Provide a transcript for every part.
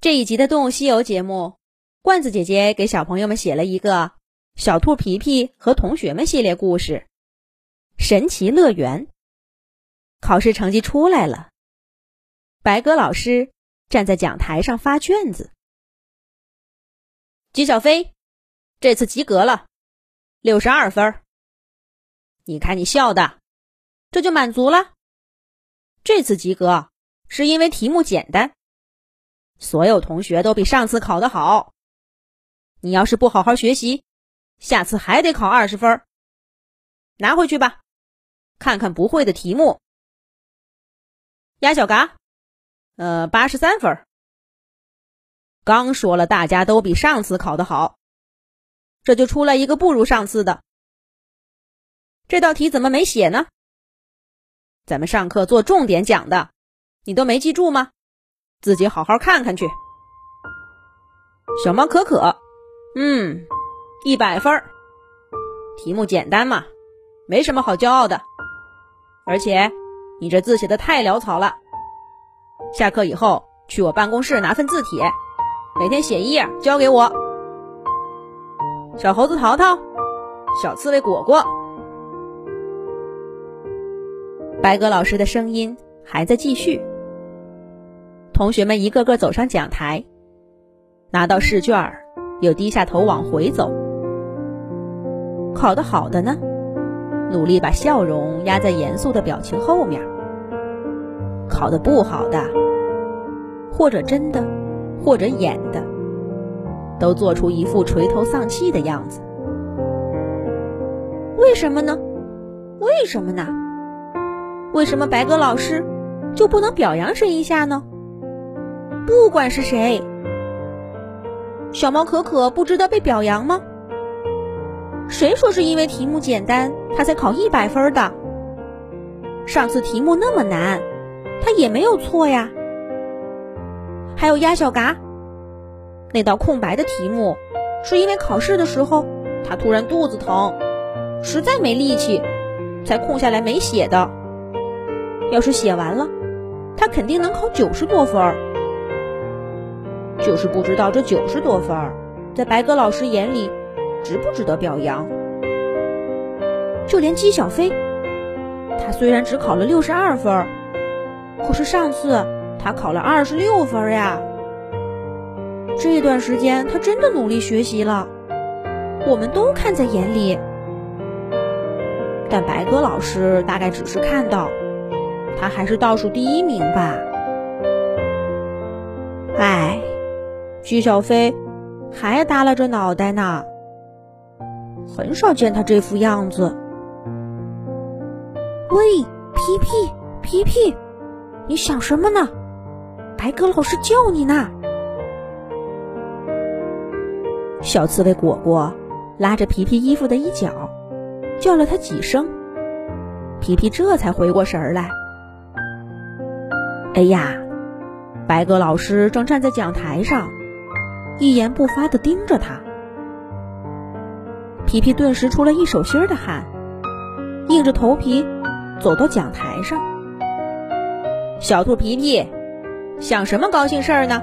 这一集的《动物西游》节目，罐子姐姐给小朋友们写了一个《小兔皮皮和同学们》系列故事《神奇乐园》。考试成绩出来了，白鸽老师站在讲台上发卷子。姬小飞，这次及格了，六十二分。你看你笑的，这就满足了。这次及格是因为题目简单。所有同学都比上次考得好。你要是不好好学习，下次还得考二十分。拿回去吧，看看不会的题目。鸭小嘎，呃，八十三分。刚说了，大家都比上次考得好，这就出来一个不如上次的。这道题怎么没写呢？咱们上课做重点讲的，你都没记住吗？自己好好看看去。小猫可可，嗯，一百分。题目简单嘛，没什么好骄傲的。而且你这字写的太潦草了。下课以后去我办公室拿份字帖，每天写一页交给我。小猴子淘淘，小刺猬果果，白鸽老师的声音还在继续。同学们一个个走上讲台，拿到试卷儿，又低下头往回走。考得好的呢，努力把笑容压在严肃的表情后面；考得不好的，或者真的，或者演的，都做出一副垂头丧气的样子。为什么呢？为什么呢？为什么白鸽老师就不能表扬谁一下呢？不管是谁，小猫可可不值得被表扬吗？谁说是因为题目简单，他才考一百分的？上次题目那么难，他也没有错呀。还有鸭小嘎，那道空白的题目，是因为考试的时候他突然肚子疼，实在没力气，才空下来没写的。要是写完了，他肯定能考九十多分。就是不知道这九十多分，在白鸽老师眼里，值不值得表扬？就连姬小飞，他虽然只考了六十二分，可是上次他考了二十六分呀。这段时间他真的努力学习了，我们都看在眼里。但白鸽老师大概只是看到，他还是倒数第一名吧。唉。姬小飞还耷拉着脑袋呢，很少见他这副样子。喂，皮皮，皮皮，你想什么呢？白鸽老师叫你呢。小刺猬果果拉着皮皮衣服的一角，叫了他几声，皮皮这才回过神来。哎呀，白鸽老师正站在讲台上。一言不发的盯着他，皮皮顿时出了一手心的汗，硬着头皮走到讲台上。小兔皮皮，想什么高兴事儿呢？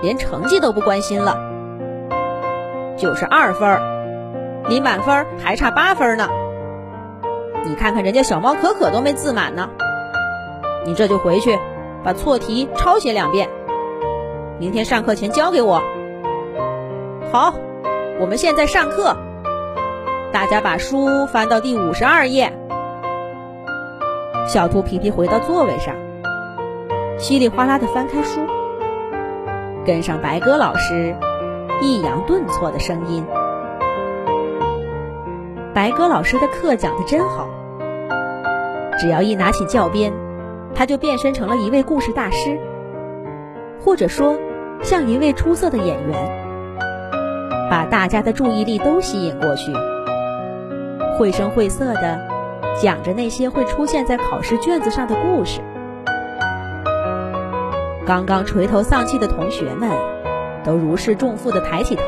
连成绩都不关心了。九十二分，离满分还差八分呢。你看看人家小猫可可都没自满呢。你这就回去把错题抄写两遍，明天上课前交给我。好，我们现在上课。大家把书翻到第五十二页。小兔皮皮回到座位上，稀里哗啦的翻开书，跟上白鸽老师抑扬顿挫的声音。白鸽老师的课讲的真好，只要一拿起教鞭，他就变身成了一位故事大师，或者说像一位出色的演员。把大家的注意力都吸引过去，绘声绘色的讲着那些会出现在考试卷子上的故事。刚刚垂头丧气的同学们，都如释重负的抬起头，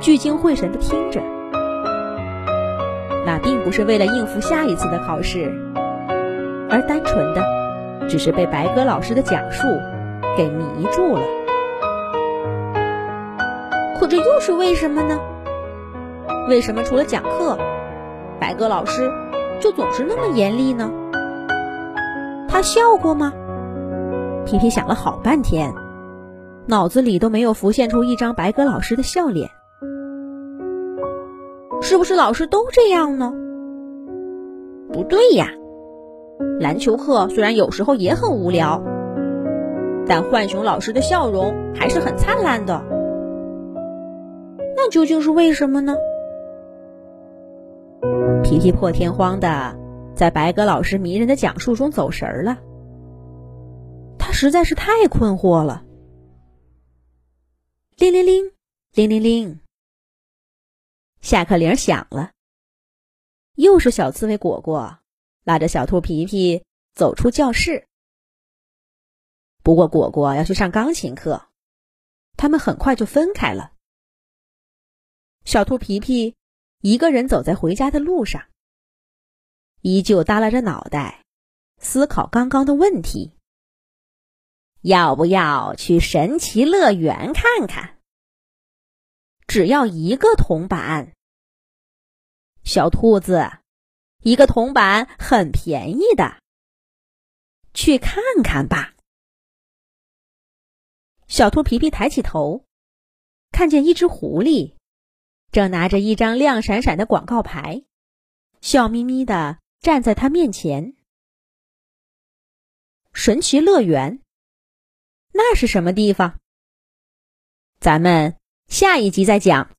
聚精会神的听着。那并不是为了应付下一次的考试，而单纯的只是被白鸽老师的讲述给迷住了。可这又是为什么呢？为什么除了讲课，白鸽老师就总是那么严厉呢？他笑过吗？皮皮想了好半天，脑子里都没有浮现出一张白鸽老师的笑脸。是不是老师都这样呢？不对呀，篮球课虽然有时候也很无聊，但浣熊老师的笑容还是很灿烂的。究竟是为什么呢？皮皮破天荒的在白鸽老师迷人的讲述中走神儿了，他实在是太困惑了。铃铃铃，铃铃铃。下课铃响了，又是小刺猬果果拉着小兔皮皮走出教室。不过果果要去上钢琴课，他们很快就分开了。小兔皮皮一个人走在回家的路上，依旧耷拉着脑袋思考刚刚的问题：要不要去神奇乐园看看？只要一个铜板，小兔子，一个铜板很便宜的，去看看吧。小兔皮皮抬起头，看见一只狐狸正拿着一张亮闪闪的广告牌，笑眯眯的站在他面前。神奇乐园，那是什么地方？咱们。下一集再讲。